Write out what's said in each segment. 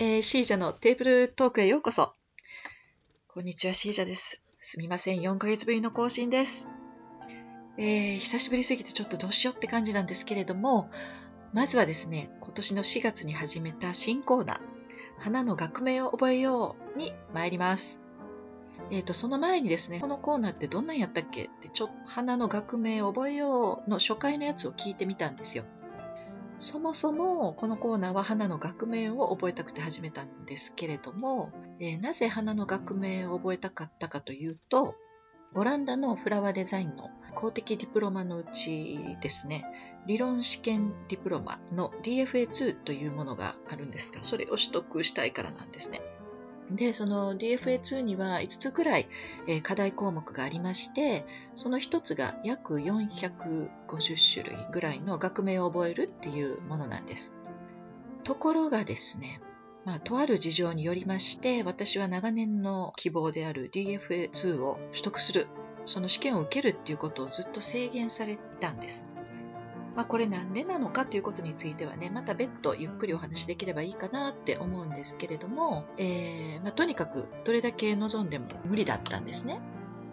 えー、シージャのテーブルトークへようこそ。こんにちは、シージャです。すみません、4ヶ月ぶりの更新です。えー、久しぶりすぎてちょっとどうしようって感じなんですけれども、まずはですね、今年の4月に始めた新コーナー、花の学名を覚えように参ります。えっ、ー、と、その前にですね、このコーナーってどんなんやったっけ？って、ちょっと花の学名を覚えようの初回のやつを聞いてみたんですよ。そもそもこのコーナーは花の学名を覚えたくて始めたんですけれども、えー、なぜ花の学名を覚えたかったかというと、オランダのフラワーデザインの公的ディプロマのうちですね、理論試験ディプロマの DFA2 というものがあるんですが、それを取得したいからなんですね。で、その DFA2 には5つぐらい、え課題項目がありまして、その1つが約450種類ぐらいの学名を覚えるっていうものなんです。ところがですね、まあ、とある事情によりまして、私は長年の希望である DFA2 を取得する、その試験を受けるっていうことをずっと制限されたんです。まあ、これなんでなのかということについてはね、また別途ゆっくりお話しできればいいかなって思うんですけれども、えー、まあ、とにかくどれだけ望んでも無理だったんですね。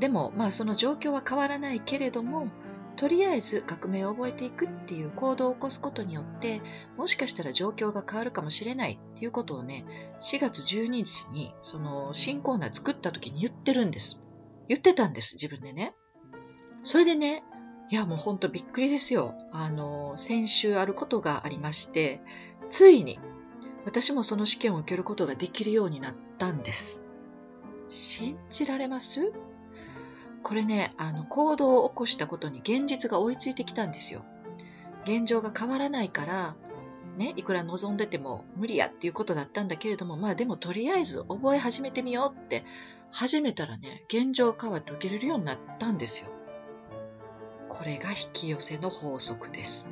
でも、まあその状況は変わらないけれども、とりあえず革命を覚えていくっていう行動を起こすことによって、もしかしたら状況が変わるかもしれないっていうことをね、4月12日にその新コーナー作った時に言ってるんです。言ってたんです、自分でね。それでね、いや、もうほんとびっくりですよ。あの、先週あることがありまして、ついに私もその試験を受けることができるようになったんです。信じられます？これね、あの、行動を起こしたことに現実が追いついてきたんですよ。現状が変わらないから、ね、いくら望んでても無理やっていうことだったんだけれども、まあでもとりあえず覚え始めてみようって始めたらね、現状変わって受けれるようになったんですよ。これが引き寄せの法則です。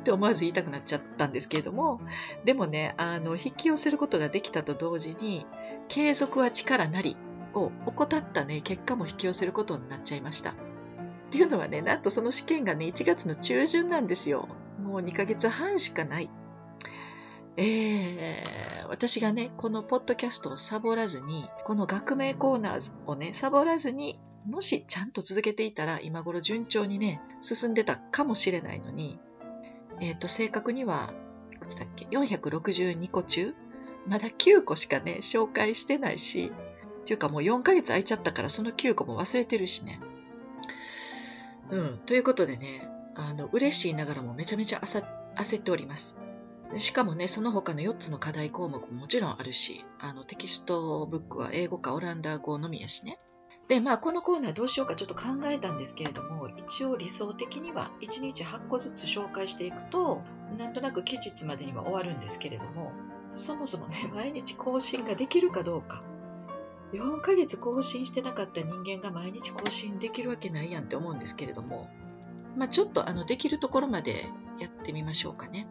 って思わず言いたくなっちゃったんですけれども、でもね、あの、引き寄せることができたと同時に、継続は力なりを怠ったね、結果も引き寄せることになっちゃいました。っていうのはね、なんとその試験がね、1月の中旬なんですよ。もう2ヶ月半しかない。えー、私がね、このポッドキャストをサボらずに、この学名コーナーをね、サボらずにもしちゃんと続けていたら今頃順調にね、進んでたかもしれないのに、えっ、ー、と、正確には、いくつだっけ ?462 個中まだ9個しかね、紹介してないし、っていうかもう4ヶ月空いちゃったからその9個も忘れてるしね。うん。ということでね、あの、嬉しいながらもめちゃめちゃ焦っております。しかもね、その他の4つの課題項目ももちろんあるし、あの、テキストブックは英語かオランダ語のみやしね。で、まあ、このコーナーどうしようかちょっと考えたんですけれども、一応理想的には1日8個ずつ紹介していくと、なんとなく期日までには終わるんですけれども、そもそもね、毎日更新ができるかどうか。4ヶ月更新してなかった人間が毎日更新できるわけないやんって思うんですけれども、まあ、ちょっとあのできるところまでやってみましょうかね。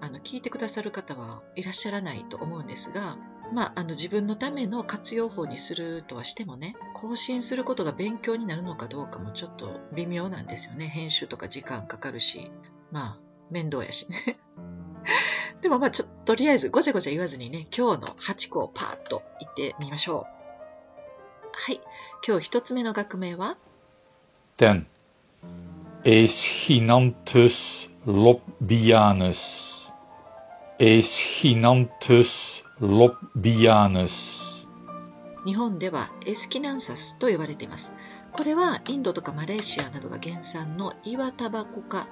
あの聞いてくださる方はいらっしゃらないと思うんですが、まあ、あの自分のための活用法にするとはしてもね、更新することが勉強になるのかどうかもちょっと微妙なんですよね。編集とか時間かかるし、まあ、面倒やしね。でもまあ、ちょっと、とりあえずごちゃごちゃ言わずにね、今日の8個をパーッと言ってみましょう。はい。今日一つ目の学名は？Den Aeschinanthus lobianus Aeschinanthus ロビアヌス日本ではエスキナンサスと呼ばれています。これはインドとかマレーシアなどが原産の岩タバコ科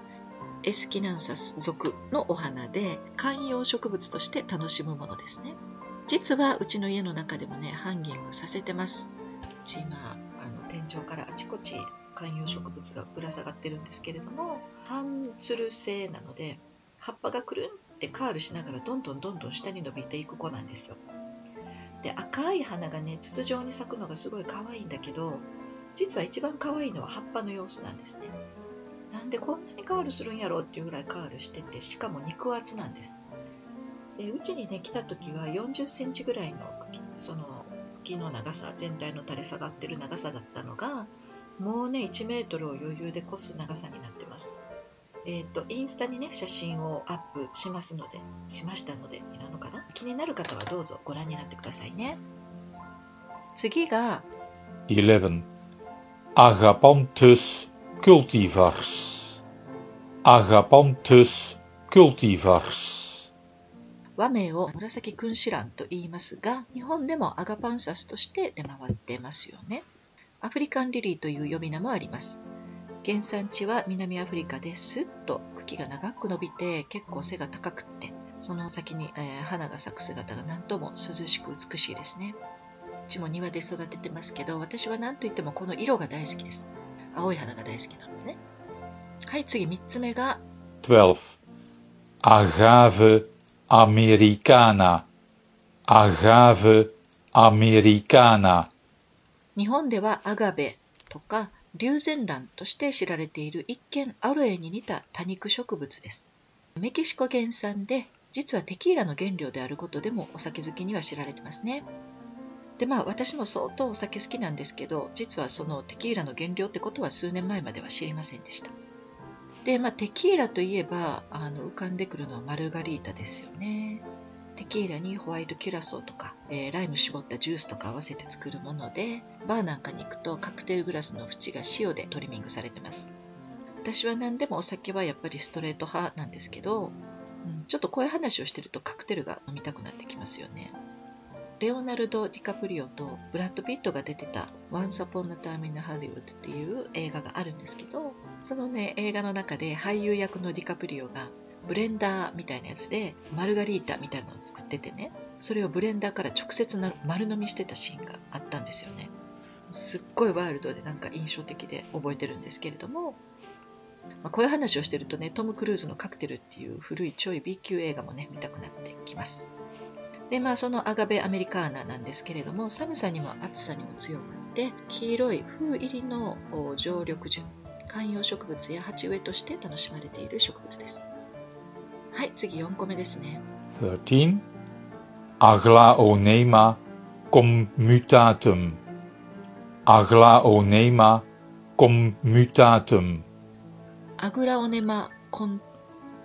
エスキナンサス属のお花で観葉植物として楽しむものですね。実はうちの家の中でもねハンギングさせてます。うち今あの天井からあちこち観葉植物がぶら下がってるんですけれども半つる性なので葉っぱがくるんってカールしながらどんどんどんどん下に伸びていく子なんですよ。で赤い花がね筒状に咲くのがすごい可愛いんだけど実は一番可愛いのは葉っぱの様子なんですね。なんでこんなにカールするんやろうっていうぐらいカールしててしかも肉厚なんです。でうちにね来た時は40センチぐらいの茎その茎の長さ全体の垂れ下がってる長さだったのがもうね1メートルを余裕で越す長さになってます。えっ、と、インスタにね、写真をアップしますので、しましたので、いるのかな？気になる方はどうぞご覧になってくださいね。次が、11. Agapanthus cultivars. Agapanthus cultivars. 和名を紫君子蘭と言いますが、日本でもアガパンサスとして出回ってますよね。アフリカンリリーという呼び名もあります。原産地は南アフリカですっと茎が長く伸びて結構背が高くって、その先に、えー花が咲く姿が何とも涼しく美しいですね。うちも庭で育ててますけど、私は何といってもこの色が大好きです。青い花が大好きなのでね。はい、次3つ目が 12. Agave americana. Agave americana. 日本ではアガベとか龍涎蘭として知られている一見アロエに似た多肉植物です。メキシコ原産で実はテキーラの原料であることでもお酒好きには知られてますね。でまあ私も相当お酒好きなんですけど実はそのテキーラの原料ってことは数年前までは知りませんでした。でまあテキーラといえばあの浮かんでくるのはマルガリータですよね。テキーラにホワイトキュラソーとか、えーライム絞ったジュースとか合わせて作るものでバーなんかに行くとカクテルグラスの縁が塩でトリミングされてます。私は何でもお酒はやっぱりストレート派なんですけど、うん、ちょっとこういう話をしてるとカクテルが飲みたくなってきますよね。レオナルド・ディカプリオとブラッド・ピットが出てた「Once Upon a Time in Hollywood」っていう映画があるんですけどそのね映画の中で俳優役のディカプリオがブレンダーみたいなやつでマルガリータみたいなのを作っててね。それをブレンダーから直接な丸飲みしてたシーンがあったんですよね。すっごいワイルドでなんか印象的で覚えてるんですけれども、まあ、こういう話をしてるとねトム・クルーズの「カクテル」っていう古いちょい B 級映画もね見たくなってきます。でまあそのアガベアメリカーナなんですけれども寒さにも暑さにも強くって黄色い風入りの常緑樹観葉植物や鉢植えとして楽しまれている植物です。はい次4個目ですね 13. Aglaonema commutatum. Aglaonema commutatum. アグラオネマコン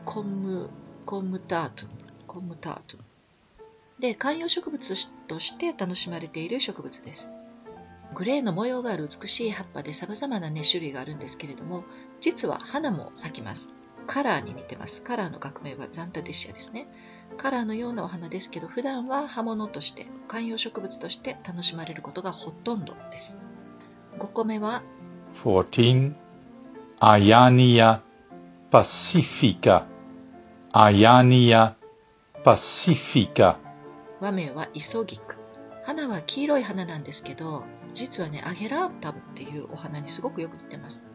コムコムタートゥムコムタートゥムで観葉植物として楽しまれている植物ですグレーの模様がある美しい葉っぱで様々な、ね、種類があるんですけれども実は花も咲きますカラーに似てますカラーの学名はザンタディシアですねカラーのようなお花ですけど普段は葉物として観葉植物として楽しまれることがほとんどです5個目は 14. Ayania pacifica. Ayania pacifica. 和名はイソギク花は黄色い花なんですけど実はねアゲラータムっていうお花にすごくよく似てます、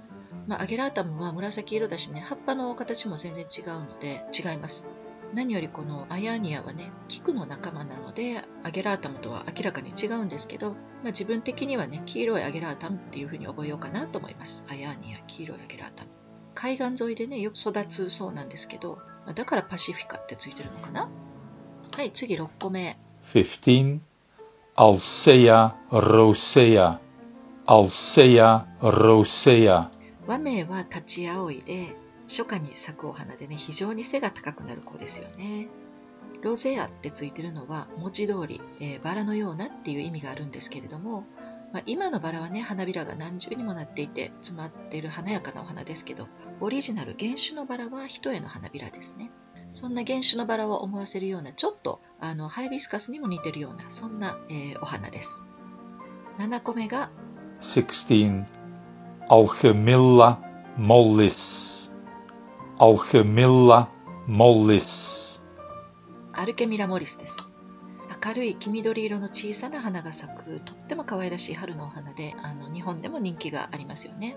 まあ、アゲラータムは紫色だしね葉っぱの形も全然違うので違います何よりこのアヤーニアはね菊の仲間なのでアゲラータムとは明らかに違うんですけど、まあ、自分的にはね黄色いアゲラータムっていうふうに覚えようかなと思いますアヤーニア黄色いアゲラータム海岸沿いでねよく育つそうなんですけどだからパシフィカってついてるのかな？はい次6個目 15. Alcea rosea. Alcea rosea. 和名は立ち葵で初夏に咲くお花でね非常に背が高くなる子ですよねロゼアってついてるのは文字通り、えーバラのようなっていう意味があるんですけれども、まあ、今のバラはね花びらが何重にもなっていて詰まっている華やかなお花ですけどオリジナル原種のバラは一重の花びらですねそんな原種のバラを思わせるようなちょっとあのハイビスカスにも似てるようなそんな、えーお花です7個目が 16. Alchemilla mollis. Alchemilla mollis. アルケミラモリスです明るい黄緑色の小さな花が咲くとっても可愛らしい春のお花であの日本でも人気がありますよね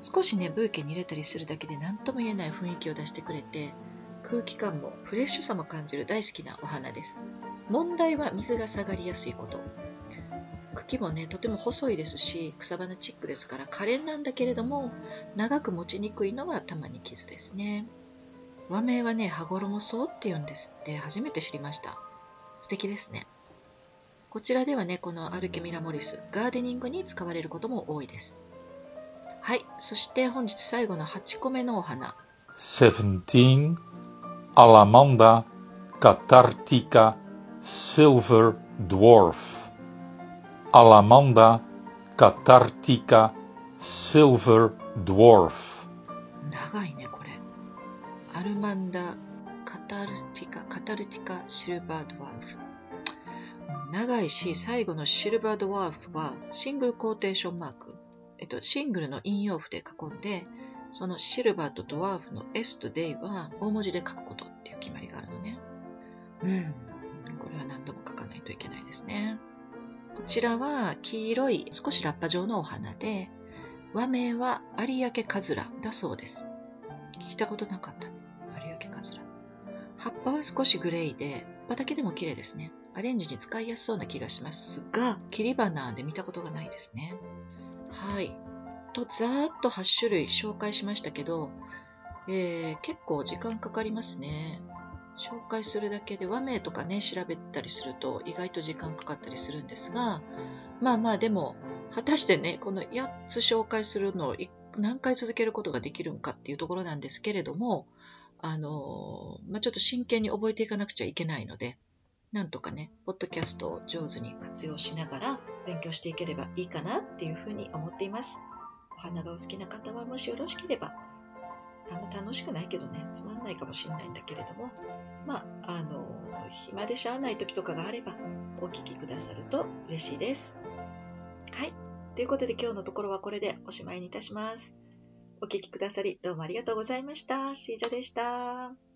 少しねブーケに入れたりするだけで何とも言えない雰囲気を出してくれて空気感もフレッシュさも感じる大好きなお花です問題は水が下がりやすいこと茎もねとても細いですし草花チックですから可憐なんだけれども長く持ちにくいのがたまに傷ですね。和名はね羽衣草って言うんですって初めて知りました。素敵ですね。こちらではねこのアルケミラモリスガーデニングに使われることも多いです。はいそして本日最後の8個目のお花。17 Alamanda cathartica silver dwarf. Alamanda cathartica silver dwarf 長いね、これ。アルマンダ・カタルティカ、カタルティカ・シルバードワーフ。長いし、最後のシルバードワーフはシングルコーテーションマーク。えっと、シングルの引用符で囲んで、そのシルバーとドワーフの S と D は大文字で書くことっていう決まりがあるのね。うん。これは何度も書かないといけないですね。こちらは黄色い少しラッパ状のお花で、和名は有明カズラだそうです。聞いたことなかった。有明カズラ。葉っぱは少しグレーで、葉だけでも綺麗ですね。アレンジに使いやすそうな気がしますが、切り花で見たことがないですね。はい。と、ざーっと8種類紹介しましたけど、えー、結構時間かかりますね。紹介するだけで和名とかね、調べたりすると意外と時間かかったりするんですが、まあまあでも、果たしてね、この8つ紹介するのを何回続けることができるんかっていうところなんですけれども、あの、まあ、ちょっと真剣に覚えていかなくちゃいけないので、なんとかね、ポッドキャストを上手に活用しながら勉強していければいいかなっていうふうに思っています。お花がお好きな方はもしよろしければ、あんま楽しくないけどね、つまんないかもしれないんだけれども、まあ、あの、暇でしゃあない時とかがあれば、お聞きくださると嬉しいです。はい。ということで今日のところはこれでおしまいにいたします。お聴きくださりどうもありがとうございました。シージャでした。